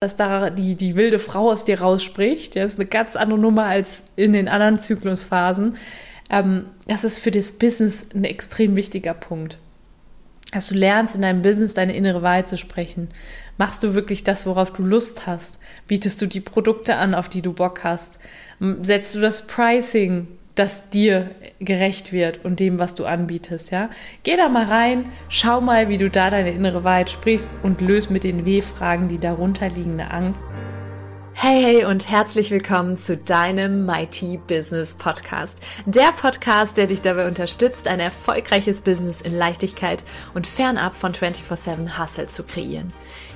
dass da die, die wilde Frau aus dir rausspricht. Das ist eine ganz andere Nummer als in den anderen Zyklusphasen. Ähm, das ist für das Business ein extrem wichtiger Punkt. Dass du lernst, in deinem Business deine innere Wahrheit zu sprechen. Machst du wirklich das, worauf du Lust hast? Bietest du die Produkte an, auf die du Bock hast? Setzt du das Pricing das dir gerecht wird und dem, was du anbietest, ja. Geh da mal rein, schau mal, wie du da deine innere Wahrheit sprichst und löst mit den W-Fragen die darunter liegende Angst. Hey, hey und herzlich willkommen zu deinem Mighty Business Podcast. Der Podcast, der dich dabei unterstützt, ein erfolgreiches Business in Leichtigkeit und fernab von 24-7 Hustle zu kreieren.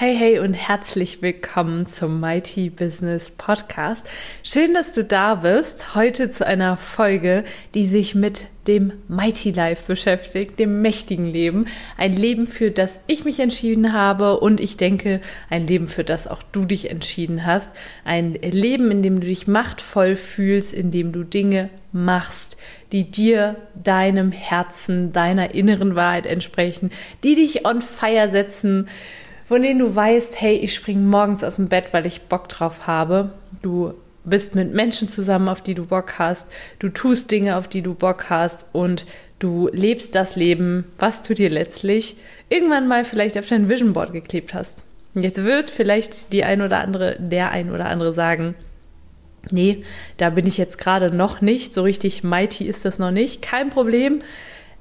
Hey, hey und herzlich willkommen zum Mighty Business Podcast. Schön, dass du da bist. Heute zu einer Folge, die sich mit dem Mighty Life beschäftigt, dem mächtigen Leben. Ein Leben, für das ich mich entschieden habe und ich denke, ein Leben, für das auch du dich entschieden hast. Ein Leben, in dem du dich machtvoll fühlst, in dem du Dinge machst, die dir, deinem Herzen, deiner inneren Wahrheit entsprechen, die dich on fire setzen, von denen du weißt, hey, ich springe morgens aus dem Bett, weil ich Bock drauf habe. Du bist mit Menschen zusammen, auf die du Bock hast. Du tust Dinge, auf die du Bock hast und du lebst das Leben, was du dir letztlich irgendwann mal vielleicht auf dein Vision Board geklebt hast. Jetzt wird vielleicht die ein oder andere, der ein oder andere sagen, nee, da bin ich jetzt gerade noch nicht, so richtig mighty ist das noch nicht, kein Problem.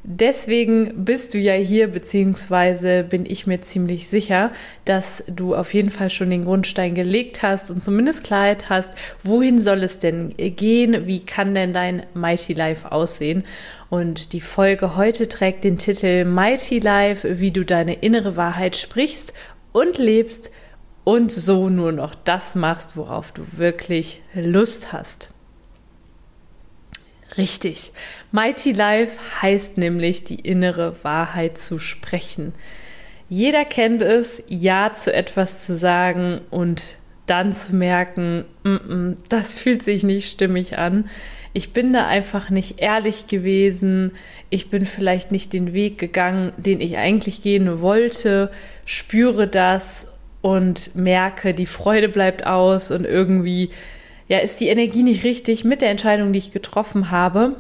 Deswegen bist du ja hier, beziehungsweise bin ich mir ziemlich sicher, dass du auf jeden Fall schon den Grundstein gelegt hast und zumindest Klarheit hast, wohin soll es denn gehen, wie kann denn dein Mighty Life aussehen. Und die Folge heute trägt den Titel Mighty Life, wie du deine innere Wahrheit sprichst und lebst und so nur noch das machst, worauf du wirklich Lust hast. Richtig. Mighty Life heißt nämlich, die innere Wahrheit zu sprechen. Jeder kennt es, Ja zu etwas zu sagen und dann zu merken, mm -mm, das fühlt sich nicht stimmig an. Ich bin da einfach nicht ehrlich gewesen. Ich bin vielleicht nicht den Weg gegangen, den ich eigentlich gehen wollte. Spüre das und merke, die Freude bleibt aus und irgendwie ja, ist die Energie nicht richtig mit der Entscheidung, die ich getroffen habe.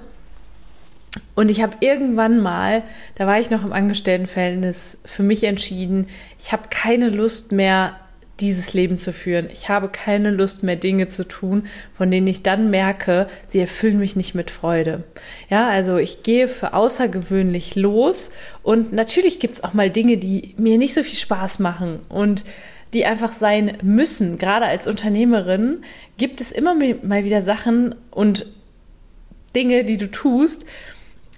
Und ich habe irgendwann mal, da war ich noch im Angestelltenverhältnis, für mich entschieden, ich habe keine Lust mehr, dieses Leben zu führen. Ich habe keine Lust mehr, Dinge zu tun, von denen ich dann merke, sie erfüllen mich nicht mit Freude. Ja, also ich gehe für außergewöhnlich los und natürlich gibt es auch mal Dinge, die mir nicht so viel Spaß machen und die einfach sein müssen. Gerade als Unternehmerin gibt es immer mal wieder Sachen und Dinge, die du tust,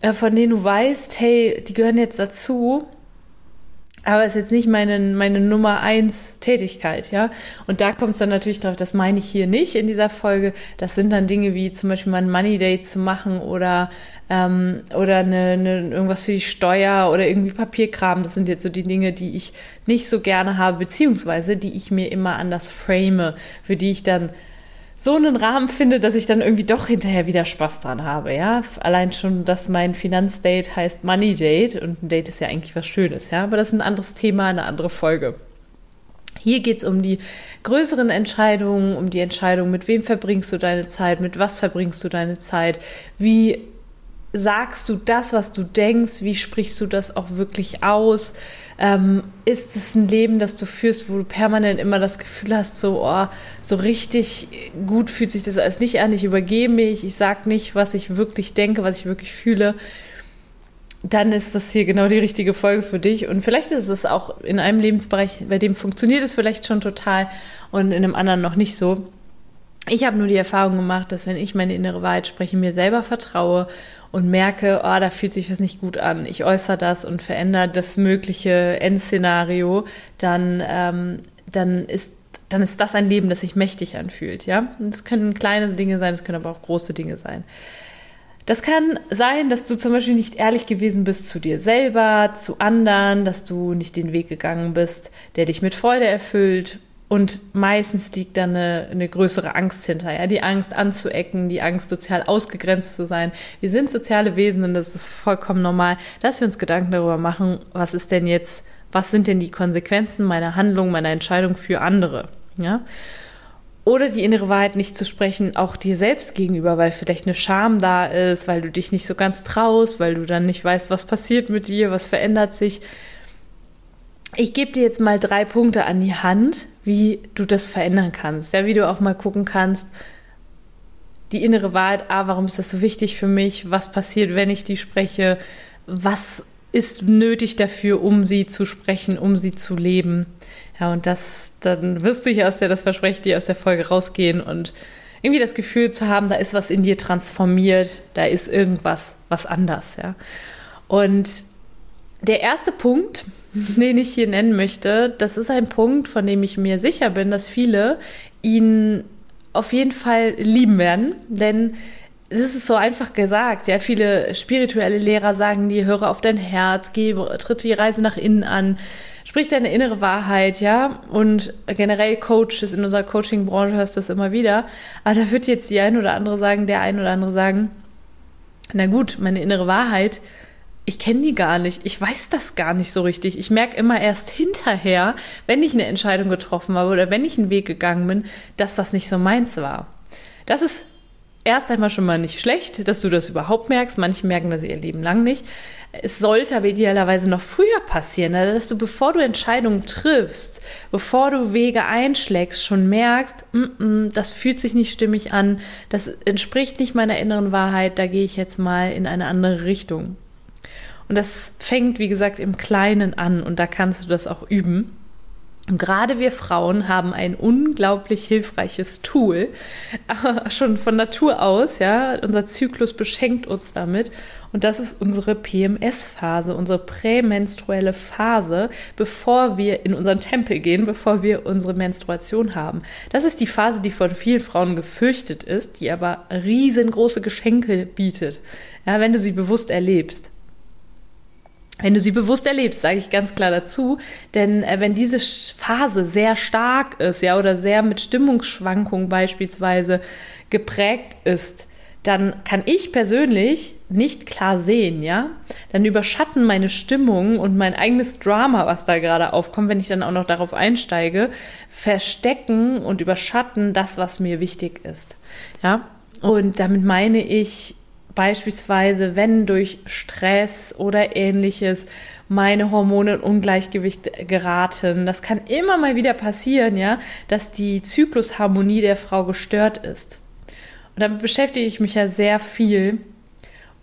äh, von denen du weißt, hey, die gehören jetzt dazu aber es ist jetzt nicht meine, meine Nummer eins Tätigkeit, ja. Und da kommt es dann natürlich drauf, das meine ich hier nicht in dieser Folge. Das sind dann Dinge wie zum Beispiel mal ein Money Date zu machen oder, ähm, oder eine, eine, irgendwas für die Steuer oder irgendwie Papierkram. Das sind jetzt so die Dinge, die ich nicht so gerne habe, beziehungsweise die ich mir immer anders frame, für die ich dann so einen Rahmen finde, dass ich dann irgendwie doch hinterher wieder Spaß dran habe, ja. Allein schon, dass mein Finanzdate heißt Money Date und ein Date ist ja eigentlich was Schönes, ja. Aber das ist ein anderes Thema, eine andere Folge. Hier geht es um die größeren Entscheidungen, um die Entscheidung, mit wem verbringst du deine Zeit, mit was verbringst du deine Zeit, wie sagst du das, was du denkst, wie sprichst du das auch wirklich aus, ähm, ist es ein Leben, das du führst, wo du permanent immer das Gefühl hast, so, oh, so richtig gut fühlt sich das alles nicht an, ich übergebe mich, ich sage nicht, was ich wirklich denke, was ich wirklich fühle, dann ist das hier genau die richtige Folge für dich. Und vielleicht ist es auch in einem Lebensbereich, bei dem funktioniert es vielleicht schon total und in einem anderen noch nicht so. Ich habe nur die Erfahrung gemacht, dass wenn ich meine innere Wahrheit spreche, mir selber vertraue und merke, oh, da fühlt sich was nicht gut an, ich äußere das und verändere das mögliche Endszenario, dann, ähm, dann ist dann ist das ein Leben, das sich mächtig anfühlt, ja. Das können kleine Dinge sein, das können aber auch große Dinge sein. Das kann sein, dass du zum Beispiel nicht ehrlich gewesen bist zu dir selber, zu anderen, dass du nicht den Weg gegangen bist, der dich mit Freude erfüllt. Und meistens liegt da eine, eine größere Angst hinter, ja, die Angst anzuecken, die Angst sozial ausgegrenzt zu sein. Wir sind soziale Wesen und das ist vollkommen normal, dass wir uns Gedanken darüber machen, was ist denn jetzt, was sind denn die Konsequenzen meiner Handlung, meiner Entscheidung für andere, ja. Oder die innere Wahrheit nicht zu sprechen, auch dir selbst gegenüber, weil vielleicht eine Scham da ist, weil du dich nicht so ganz traust, weil du dann nicht weißt, was passiert mit dir, was verändert sich. Ich gebe dir jetzt mal drei Punkte an die Hand, wie du das verändern kannst. Ja, wie du auch mal gucken kannst, die innere Wahrheit, ah, warum ist das so wichtig für mich? Was passiert, wenn ich die spreche? Was ist nötig dafür, um sie zu sprechen, um sie zu leben? Ja, und das, dann wirst du hier aus der, das verspreche dir, aus der Folge rausgehen und irgendwie das Gefühl zu haben, da ist was in dir transformiert, da ist irgendwas, was anders, ja. Und der erste Punkt, den ich hier nennen möchte, das ist ein Punkt, von dem ich mir sicher bin, dass viele ihn auf jeden Fall lieben werden, denn es ist so einfach gesagt, ja. Viele spirituelle Lehrer sagen dir, höre auf dein Herz, geh, tritt die Reise nach innen an, sprich deine innere Wahrheit, ja. Und generell Coaches in unserer Coaching-Branche hörst du das immer wieder. Aber da wird jetzt die ein oder andere sagen, der ein oder andere sagen, na gut, meine innere Wahrheit, ich kenne die gar nicht. Ich weiß das gar nicht so richtig. Ich merke immer erst hinterher, wenn ich eine Entscheidung getroffen habe oder wenn ich einen Weg gegangen bin, dass das nicht so meins war. Das ist erst einmal schon mal nicht schlecht, dass du das überhaupt merkst. Manche merken das ihr Leben lang nicht. Es sollte aber idealerweise noch früher passieren, ne? dass du, bevor du Entscheidungen triffst, bevor du Wege einschlägst, schon merkst, mm -mm, das fühlt sich nicht stimmig an, das entspricht nicht meiner inneren Wahrheit, da gehe ich jetzt mal in eine andere Richtung. Und das fängt, wie gesagt, im Kleinen an und da kannst du das auch üben. Und gerade wir Frauen haben ein unglaublich hilfreiches Tool, schon von Natur aus, ja. Unser Zyklus beschenkt uns damit. Und das ist unsere PMS-Phase, unsere prämenstruelle Phase, bevor wir in unseren Tempel gehen, bevor wir unsere Menstruation haben. Das ist die Phase, die von vielen Frauen gefürchtet ist, die aber riesengroße Geschenke bietet, ja, wenn du sie bewusst erlebst wenn du sie bewusst erlebst, sage ich ganz klar dazu, denn äh, wenn diese Phase sehr stark ist, ja, oder sehr mit Stimmungsschwankungen beispielsweise geprägt ist, dann kann ich persönlich nicht klar sehen, ja? Dann überschatten meine Stimmung und mein eigenes Drama, was da gerade aufkommt, wenn ich dann auch noch darauf einsteige, verstecken und überschatten das, was mir wichtig ist, ja? Und damit meine ich Beispielsweise, wenn durch Stress oder ähnliches meine Hormone in Ungleichgewicht geraten. Das kann immer mal wieder passieren, ja, dass die Zyklusharmonie der Frau gestört ist. Und damit beschäftige ich mich ja sehr viel.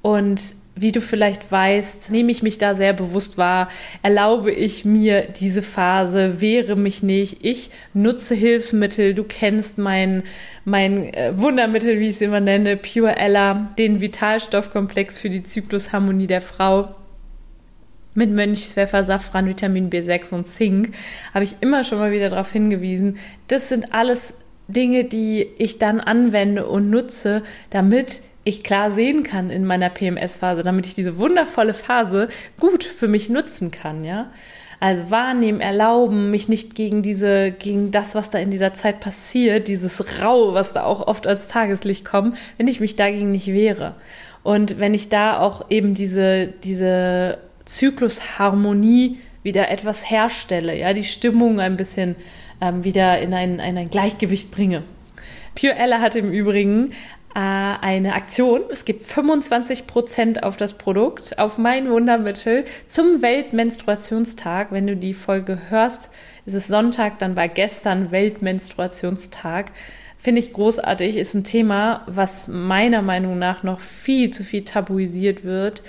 Und wie du vielleicht weißt, nehme ich mich da sehr bewusst wahr, erlaube ich mir diese Phase, wehre mich nicht, ich nutze Hilfsmittel, du kennst mein, mein äh, Wundermittel, wie ich es immer nenne, Pure Ella, den Vitalstoffkomplex für die Zyklusharmonie der Frau mit Mönchspfeffer, Safran, Vitamin B6 und Zink, habe ich immer schon mal wieder darauf hingewiesen. Das sind alles Dinge, die ich dann anwende und nutze, damit ich klar sehen kann in meiner PMS-Phase, damit ich diese wundervolle Phase gut für mich nutzen kann, ja. Also wahrnehmen, erlauben, mich nicht gegen diese, gegen das, was da in dieser Zeit passiert, dieses Rau, was da auch oft als Tageslicht kommt, wenn ich mich dagegen nicht wehre. Und wenn ich da auch eben diese, diese Zyklusharmonie wieder etwas herstelle, ja, die Stimmung ein bisschen ähm, wieder in ein, in ein Gleichgewicht bringe. Pure Ella hat im Übrigen äh, eine Aktion. Es gibt 25 Prozent auf das Produkt, auf mein Wundermittel zum Weltmenstruationstag. Wenn du die Folge hörst, ist es Sonntag, dann war gestern Weltmenstruationstag. Finde ich großartig, ist ein Thema, was meiner Meinung nach noch viel zu viel tabuisiert wird.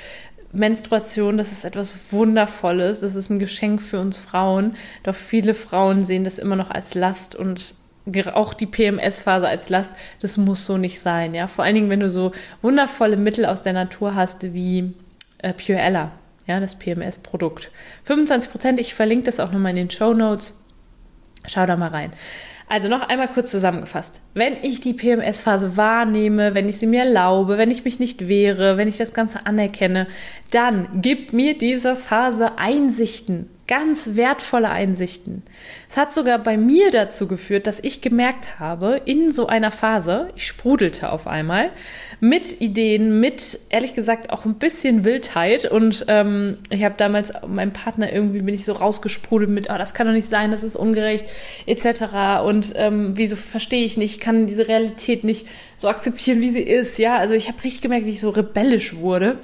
Menstruation, das ist etwas Wundervolles, das ist ein Geschenk für uns Frauen, doch viele Frauen sehen das immer noch als Last und auch die PMS-Phase als Last, das muss so nicht sein, ja. Vor allen Dingen, wenn du so wundervolle Mittel aus der Natur hast wie äh, Pure Ella, ja, das PMS-Produkt. 25 Prozent, ich verlinke das auch nochmal in den Show Notes. Schau da mal rein. Also noch einmal kurz zusammengefasst. Wenn ich die PMS-Phase wahrnehme, wenn ich sie mir erlaube, wenn ich mich nicht wehre, wenn ich das Ganze anerkenne, dann gibt mir diese Phase Einsichten, ganz wertvolle Einsichten. Es hat sogar bei mir dazu geführt, dass ich gemerkt habe, in so einer Phase, ich sprudelte auf einmal, mit Ideen, mit ehrlich gesagt auch ein bisschen Wildheit und ähm, ich habe damals meinem Partner irgendwie bin ich so rausgesprudelt mit, oh, das kann doch nicht sein, das ist ungerecht etc. Und ähm, wieso verstehe ich nicht, kann diese Realität nicht so akzeptieren, wie sie ist, ja. Also ich habe richtig gemerkt, wie ich so rebellisch wurde.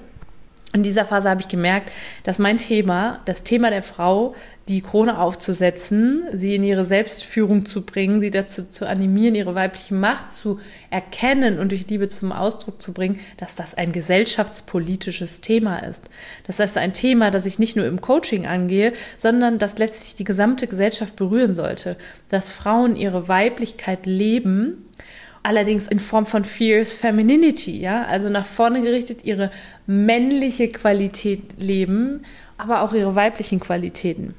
In dieser Phase habe ich gemerkt, dass mein Thema, das Thema der Frau, die Krone aufzusetzen, sie in ihre Selbstführung zu bringen, sie dazu zu animieren, ihre weibliche Macht zu erkennen und durch Liebe zum Ausdruck zu bringen, dass das ein gesellschaftspolitisches Thema ist. Das ein Thema, das ich nicht nur im Coaching angehe, sondern das letztlich die gesamte Gesellschaft berühren sollte. Dass Frauen ihre Weiblichkeit leben allerdings in Form von Fierce Femininity, ja, also nach vorne gerichtet ihre männliche Qualität leben, aber auch ihre weiblichen Qualitäten.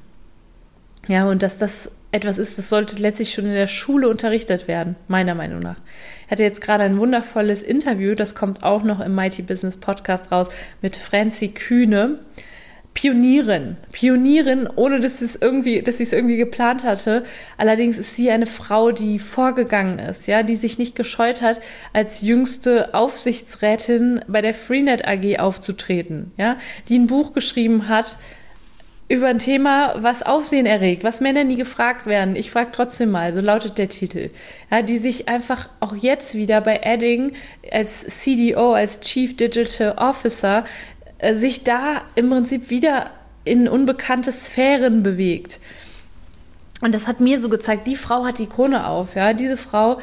Ja, und dass das etwas ist, das sollte letztlich schon in der Schule unterrichtet werden, meiner Meinung nach. Ich hatte jetzt gerade ein wundervolles Interview, das kommt auch noch im Mighty Business Podcast raus, mit Franzi Kühne. Pionierin, Pionierin, ohne dass sie es irgendwie, dass sie es irgendwie geplant hatte. Allerdings ist sie eine Frau, die vorgegangen ist, ja, die sich nicht gescheut hat, als jüngste Aufsichtsrätin bei der Freenet AG aufzutreten, ja, die ein Buch geschrieben hat über ein Thema, was Aufsehen erregt, was Männer nie gefragt werden. Ich frage trotzdem mal, so lautet der Titel. Ja, die sich einfach auch jetzt wieder bei Edding als CDO, als Chief Digital Officer sich da im Prinzip wieder in unbekannte Sphären bewegt. Und das hat mir so gezeigt, die Frau hat die Krone auf, ja. Diese Frau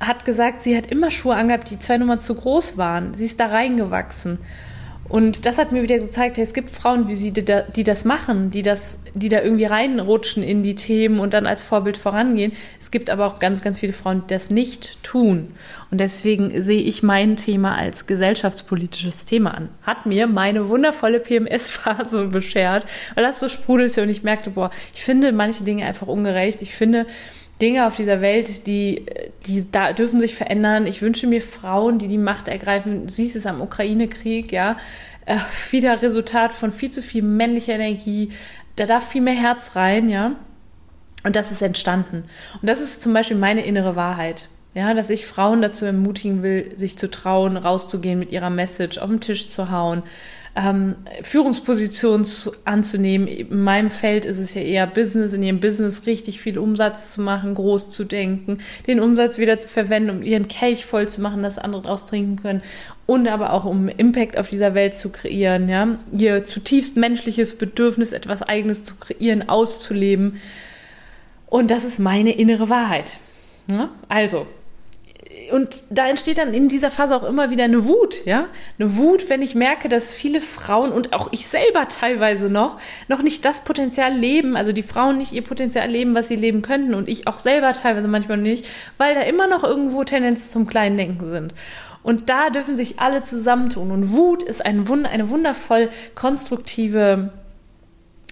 hat gesagt, sie hat immer Schuhe angehabt, die zwei Nummern zu groß waren. Sie ist da reingewachsen. Und das hat mir wieder gezeigt, hey, es gibt Frauen wie sie, die, da, die das machen, die das, die da irgendwie reinrutschen in die Themen und dann als Vorbild vorangehen. Es gibt aber auch ganz, ganz viele Frauen, die das nicht tun. Und deswegen sehe ich mein Thema als gesellschaftspolitisches Thema an. Hat mir meine wundervolle PMS-Phase beschert, weil das so sprudelte und ich merkte, boah, ich finde manche Dinge einfach ungerecht. Ich finde, Dinge auf dieser Welt, die, die da dürfen sich verändern. Ich wünsche mir Frauen, die die Macht ergreifen. Du siehst es am Ukraine-Krieg, ja. Äh, wieder Resultat von viel zu viel männlicher Energie. Da darf viel mehr Herz rein, ja. Und das ist entstanden. Und das ist zum Beispiel meine innere Wahrheit. Ja, dass ich Frauen dazu ermutigen will, sich zu trauen, rauszugehen mit ihrer Message, auf den Tisch zu hauen, ähm, Führungspositionen zu, anzunehmen. In meinem Feld ist es ja eher Business, in ihrem Business richtig viel Umsatz zu machen, groß zu denken, den Umsatz wieder zu verwenden, um ihren Kelch voll zu machen, dass andere daraus trinken können und aber auch um Impact auf dieser Welt zu kreieren, ja, ihr zutiefst menschliches Bedürfnis, etwas Eigenes zu kreieren, auszuleben. Und das ist meine innere Wahrheit. Ja? Also, und da entsteht dann in dieser Phase auch immer wieder eine Wut, ja? Eine Wut, wenn ich merke, dass viele Frauen und auch ich selber teilweise noch, noch nicht das Potenzial leben, also die Frauen nicht ihr Potenzial leben, was sie leben könnten und ich auch selber teilweise manchmal nicht, weil da immer noch irgendwo Tendenzen zum kleinen Denken sind. Und da dürfen sich alle zusammentun. Und Wut ist ein eine wundervoll konstruktive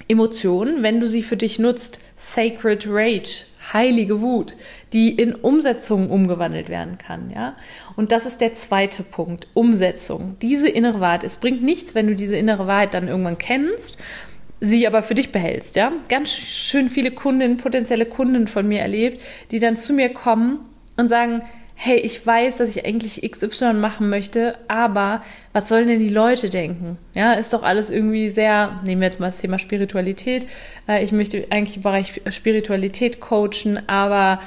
Emotion, wenn du sie für dich nutzt. Sacred Rage heilige Wut, die in Umsetzung umgewandelt werden kann, ja. Und das ist der zweite Punkt, Umsetzung. Diese innere Wahrheit. Es bringt nichts, wenn du diese innere Wahrheit dann irgendwann kennst, sie aber für dich behältst, ja. Ganz schön viele Kunden, potenzielle Kunden von mir erlebt, die dann zu mir kommen und sagen, hey, ich weiß, dass ich eigentlich XY machen möchte, aber was sollen denn die Leute denken? Ja, ist doch alles irgendwie sehr, nehmen wir jetzt mal das Thema Spiritualität. Äh, ich möchte eigentlich im Bereich Spiritualität coachen, aber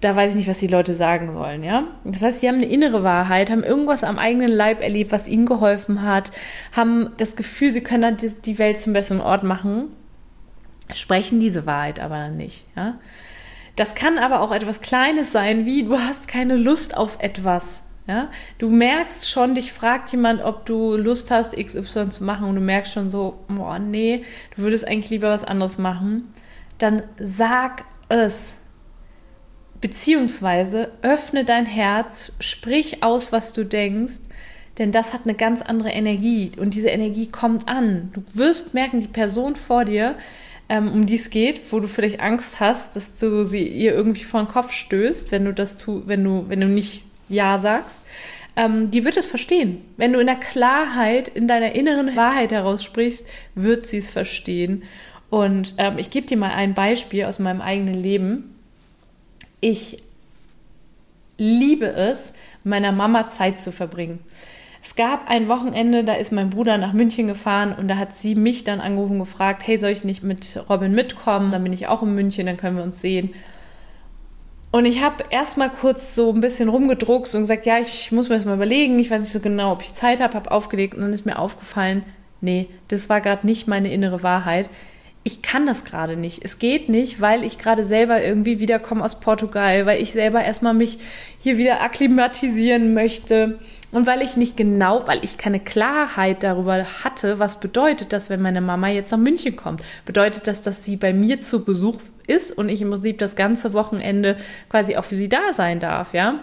da weiß ich nicht, was die Leute sagen sollen, ja. Das heißt, sie haben eine innere Wahrheit, haben irgendwas am eigenen Leib erlebt, was ihnen geholfen hat, haben das Gefühl, sie können die Welt zum besseren Ort machen, sprechen diese Wahrheit aber dann nicht, ja. Das kann aber auch etwas Kleines sein, wie du hast keine Lust auf etwas. Ja? Du merkst schon, dich fragt jemand, ob du Lust hast, XY zu machen und du merkst schon so, boah, nee, du würdest eigentlich lieber was anderes machen. Dann sag es. Beziehungsweise öffne dein Herz, sprich aus, was du denkst, denn das hat eine ganz andere Energie und diese Energie kommt an. Du wirst merken, die Person vor dir ähm, um die es geht, wo du vielleicht Angst hast, dass du sie ihr irgendwie vor den Kopf stößt, wenn du das tu, wenn du, wenn du nicht Ja sagst, ähm, die wird es verstehen. Wenn du in der Klarheit, in deiner inneren Wahrheit heraus sprichst, wird sie es verstehen. Und ähm, ich gebe dir mal ein Beispiel aus meinem eigenen Leben. Ich liebe es, meiner Mama Zeit zu verbringen. Gab ein Wochenende, da ist mein Bruder nach München gefahren und da hat sie mich dann angerufen und gefragt, hey, soll ich nicht mit Robin mitkommen? Dann bin ich auch in München, dann können wir uns sehen. Und ich habe erstmal kurz so ein bisschen rumgedruckt und gesagt, ja, ich muss mir das mal überlegen, ich weiß nicht so genau, ob ich Zeit habe, habe aufgelegt und dann ist mir aufgefallen, nee, das war gerade nicht meine innere Wahrheit ich kann das gerade nicht. Es geht nicht, weil ich gerade selber irgendwie wiederkomme aus Portugal, weil ich selber erstmal mich hier wieder akklimatisieren möchte und weil ich nicht genau, weil ich keine Klarheit darüber hatte, was bedeutet das, wenn meine Mama jetzt nach München kommt. Bedeutet das, dass sie bei mir zu Besuch ist und ich im Prinzip das ganze Wochenende quasi auch für sie da sein darf, ja?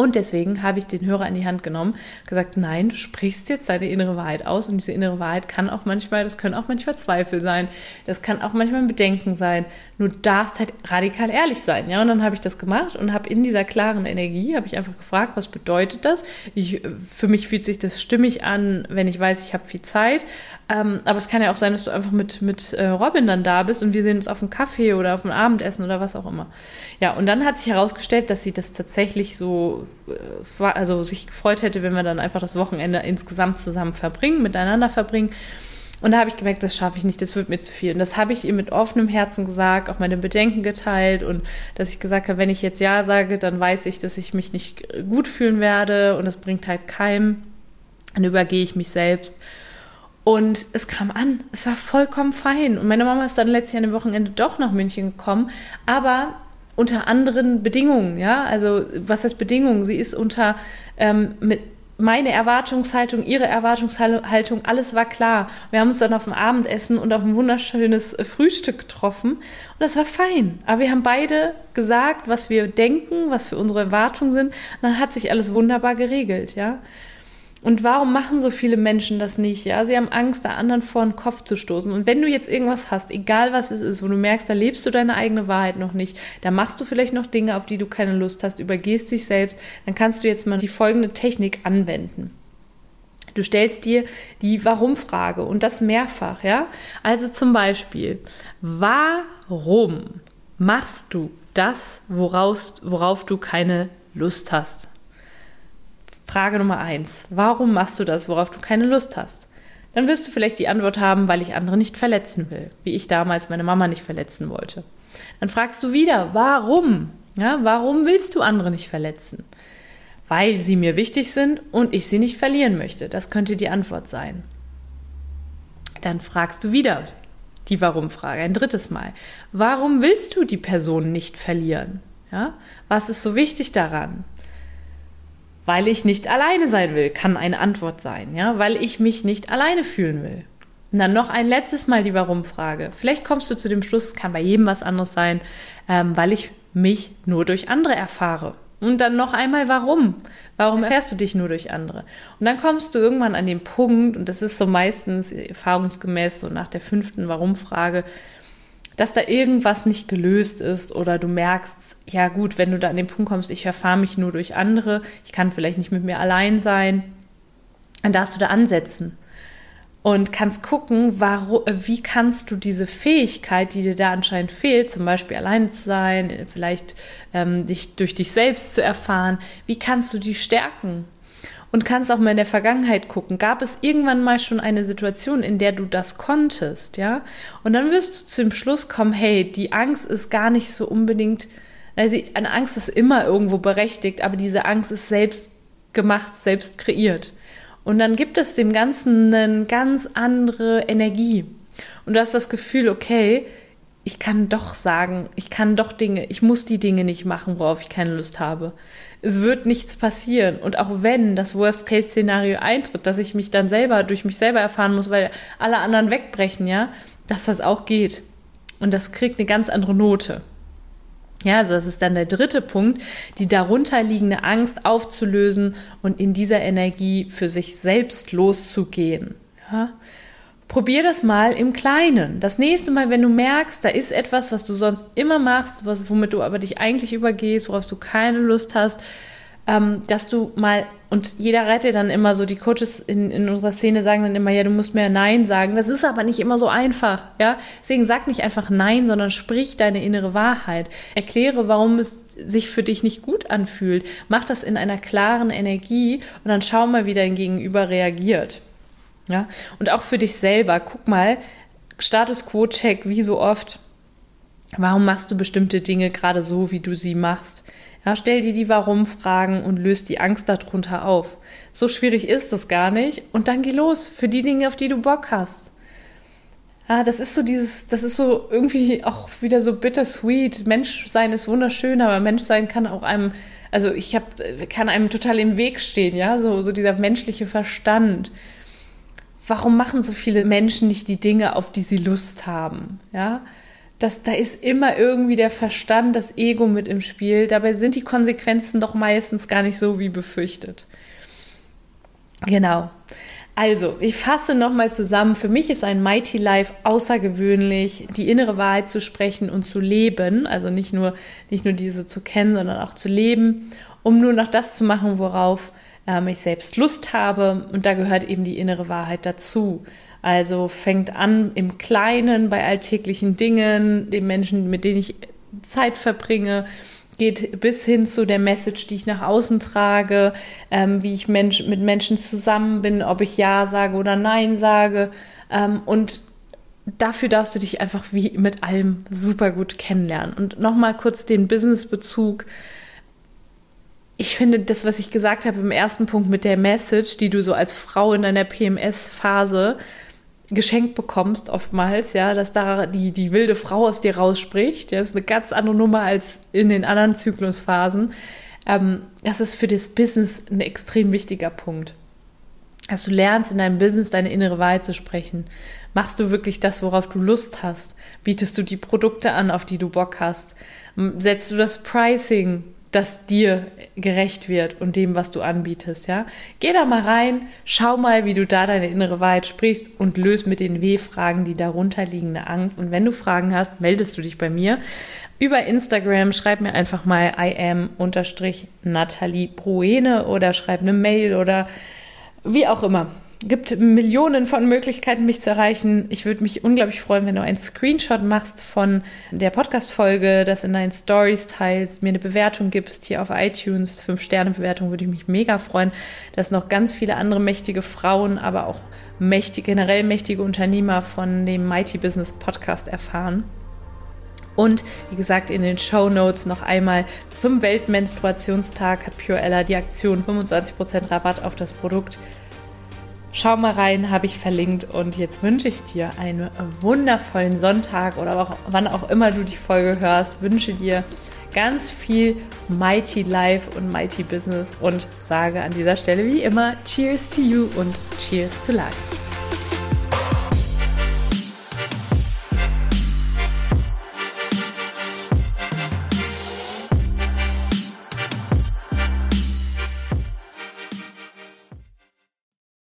Und deswegen habe ich den Hörer in die Hand genommen, gesagt, nein, du sprichst jetzt deine innere Wahrheit aus und diese innere Wahrheit kann auch manchmal, das können auch manchmal Zweifel sein, das kann auch manchmal ein Bedenken sein. Nur darfst halt radikal ehrlich sein, ja. Und dann habe ich das gemacht und habe in dieser klaren Energie habe ich einfach gefragt, was bedeutet das? Ich, für mich fühlt sich das stimmig an, wenn ich weiß, ich habe viel Zeit. Ähm, aber es kann ja auch sein, dass du einfach mit mit äh, Robin dann da bist und wir sehen uns auf einem Kaffee oder auf einem Abendessen oder was auch immer. Ja, und dann hat sich herausgestellt, dass sie das tatsächlich so äh, also sich gefreut hätte, wenn wir dann einfach das Wochenende insgesamt zusammen verbringen, miteinander verbringen. Und da habe ich gemerkt, das schaffe ich nicht, das wird mir zu viel. Und das habe ich ihr mit offenem Herzen gesagt, auch meine Bedenken geteilt und dass ich gesagt habe, wenn ich jetzt Ja sage, dann weiß ich, dass ich mich nicht gut fühlen werde und das bringt halt keinem. Dann übergehe ich mich selbst. Und es kam an. Es war vollkommen fein. Und meine Mama ist dann letztes Jahr am Wochenende doch nach München gekommen. Aber unter anderen Bedingungen, ja. Also was heißt Bedingungen? Sie ist unter ähm, mit meine Erwartungshaltung, ihre Erwartungshaltung, alles war klar. Wir haben uns dann auf dem Abendessen und auf ein wunderschönes Frühstück getroffen und das war fein. Aber wir haben beide gesagt, was wir denken, was für unsere Erwartungen sind. Und dann hat sich alles wunderbar geregelt, ja. Und warum machen so viele Menschen das nicht? Ja, sie haben Angst, da anderen vor den Kopf zu stoßen. Und wenn du jetzt irgendwas hast, egal was es ist, wo du merkst, da lebst du deine eigene Wahrheit noch nicht, da machst du vielleicht noch Dinge, auf die du keine Lust hast, übergehst dich selbst, dann kannst du jetzt mal die folgende Technik anwenden. Du stellst dir die Warum-Frage und das mehrfach, ja? Also zum Beispiel, warum machst du das, woraus, worauf du keine Lust hast? Frage Nummer eins. Warum machst du das, worauf du keine Lust hast? Dann wirst du vielleicht die Antwort haben, weil ich andere nicht verletzen will, wie ich damals meine Mama nicht verletzen wollte. Dann fragst du wieder, warum? Ja, warum willst du andere nicht verletzen? Weil sie mir wichtig sind und ich sie nicht verlieren möchte. Das könnte die Antwort sein. Dann fragst du wieder die Warum-Frage ein drittes Mal. Warum willst du die Person nicht verlieren? Ja, was ist so wichtig daran? Weil ich nicht alleine sein will, kann eine Antwort sein, ja, weil ich mich nicht alleine fühlen will. Und dann noch ein letztes Mal die Warum-Frage. Vielleicht kommst du zu dem Schluss, es kann bei jedem was anderes sein, ähm, weil ich mich nur durch andere erfahre. Und dann noch einmal, warum? Warum erfährst du dich nur durch andere? Und dann kommst du irgendwann an den Punkt, und das ist so meistens erfahrungsgemäß so nach der fünften Warum-Frage, dass da irgendwas nicht gelöst ist oder du merkst, ja gut, wenn du da an den Punkt kommst, ich erfahre mich nur durch andere, ich kann vielleicht nicht mit mir allein sein, dann darfst du da ansetzen und kannst gucken, warum, wie kannst du diese Fähigkeit, die dir da anscheinend fehlt, zum Beispiel allein zu sein, vielleicht ähm, dich durch dich selbst zu erfahren, wie kannst du die stärken? Und kannst auch mal in der Vergangenheit gucken. Gab es irgendwann mal schon eine Situation, in der du das konntest, ja? Und dann wirst du zum Schluss kommen, hey, die Angst ist gar nicht so unbedingt, also eine Angst ist immer irgendwo berechtigt, aber diese Angst ist selbst gemacht, selbst kreiert. Und dann gibt es dem Ganzen eine ganz andere Energie. Und du hast das Gefühl, okay, ich kann doch sagen, ich kann doch Dinge, ich muss die Dinge nicht machen, worauf ich keine Lust habe es wird nichts passieren. Und auch wenn das Worst-Case-Szenario eintritt, dass ich mich dann selber durch mich selber erfahren muss, weil alle anderen wegbrechen, ja, dass das auch geht. Und das kriegt eine ganz andere Note. Ja, also das ist dann der dritte Punkt, die darunterliegende Angst aufzulösen und in dieser Energie für sich selbst loszugehen. Ja? Probier das mal im Kleinen. Das nächste Mal, wenn du merkst, da ist etwas, was du sonst immer machst, was, womit du aber dich eigentlich übergehst, worauf du keine Lust hast, ähm, dass du mal, und jeder rettet dann immer so, die Coaches in, in unserer Szene sagen dann immer, ja, du musst mehr Nein sagen. Das ist aber nicht immer so einfach, ja. Deswegen sag nicht einfach Nein, sondern sprich deine innere Wahrheit. Erkläre, warum es sich für dich nicht gut anfühlt. Mach das in einer klaren Energie und dann schau mal, wie dein Gegenüber reagiert. Ja, und auch für dich selber, guck mal, Status Quo-Check, wie so oft. Warum machst du bestimmte Dinge gerade so, wie du sie machst? Ja, stell dir die Warum-Fragen und löst die Angst darunter auf. So schwierig ist das gar nicht. Und dann geh los für die Dinge, auf die du Bock hast. Ja, das ist so dieses, das ist so irgendwie auch wieder so bittersweet. Menschsein ist wunderschön, aber Menschsein kann auch einem, also ich hab, kann einem total im Weg stehen, ja, so, so dieser menschliche Verstand warum machen so viele Menschen nicht die Dinge, auf die sie Lust haben? Ja, das, da ist immer irgendwie der Verstand, das Ego mit im Spiel. Dabei sind die Konsequenzen doch meistens gar nicht so wie befürchtet. Genau. Also, ich fasse nochmal zusammen. Für mich ist ein Mighty Life außergewöhnlich, die innere Wahrheit zu sprechen und zu leben. Also nicht nur, nicht nur diese zu kennen, sondern auch zu leben, um nur noch das zu machen, worauf ähm, ich selbst Lust habe. Und da gehört eben die innere Wahrheit dazu. Also fängt an im Kleinen bei alltäglichen Dingen, den Menschen, mit denen ich Zeit verbringe, geht bis hin zu der Message, die ich nach außen trage, ähm, wie ich Mensch, mit Menschen zusammen bin, ob ich Ja sage oder Nein sage. Ähm, und dafür darfst du dich einfach wie mit allem super gut kennenlernen. Und nochmal kurz den Business-Bezug ich finde das, was ich gesagt habe im ersten Punkt mit der Message, die du so als Frau in deiner PMS-Phase geschenkt bekommst, oftmals, ja, dass da die, die wilde Frau aus dir rausspricht. Ja, ist eine ganz andere Nummer als in den anderen Zyklusphasen. Ähm, das ist für das Business ein extrem wichtiger Punkt. Dass du lernst, in deinem Business deine innere Wahrheit zu sprechen. Machst du wirklich das, worauf du Lust hast? Bietest du die Produkte an, auf die du Bock hast? Setzt du das Pricing das dir gerecht wird und dem, was du anbietest, ja. Geh da mal rein, schau mal, wie du da deine innere Wahrheit sprichst und löst mit den W-Fragen die darunter liegende Angst. Und wenn du Fragen hast, meldest du dich bei mir über Instagram, schreib mir einfach mal I am unterstrich Nathalie Bruene oder schreib eine Mail oder wie auch immer gibt Millionen von Möglichkeiten, mich zu erreichen. Ich würde mich unglaublich freuen, wenn du einen Screenshot machst von der Podcast-Folge, das in deinen Stories teilst, mir eine Bewertung gibst hier auf iTunes. Fünf-Sterne-Bewertung würde ich mich mega freuen, dass noch ganz viele andere mächtige Frauen, aber auch mächtige, generell mächtige Unternehmer von dem Mighty Business Podcast erfahren. Und wie gesagt, in den Show Notes noch einmal zum Weltmenstruationstag hat Pure Ella die Aktion 25% Rabatt auf das Produkt Schau mal rein, habe ich verlinkt. Und jetzt wünsche ich dir einen wundervollen Sonntag oder auch wann auch immer du die Folge hörst. Wünsche dir ganz viel Mighty Life und Mighty Business und sage an dieser Stelle wie immer Cheers to you und Cheers to Life.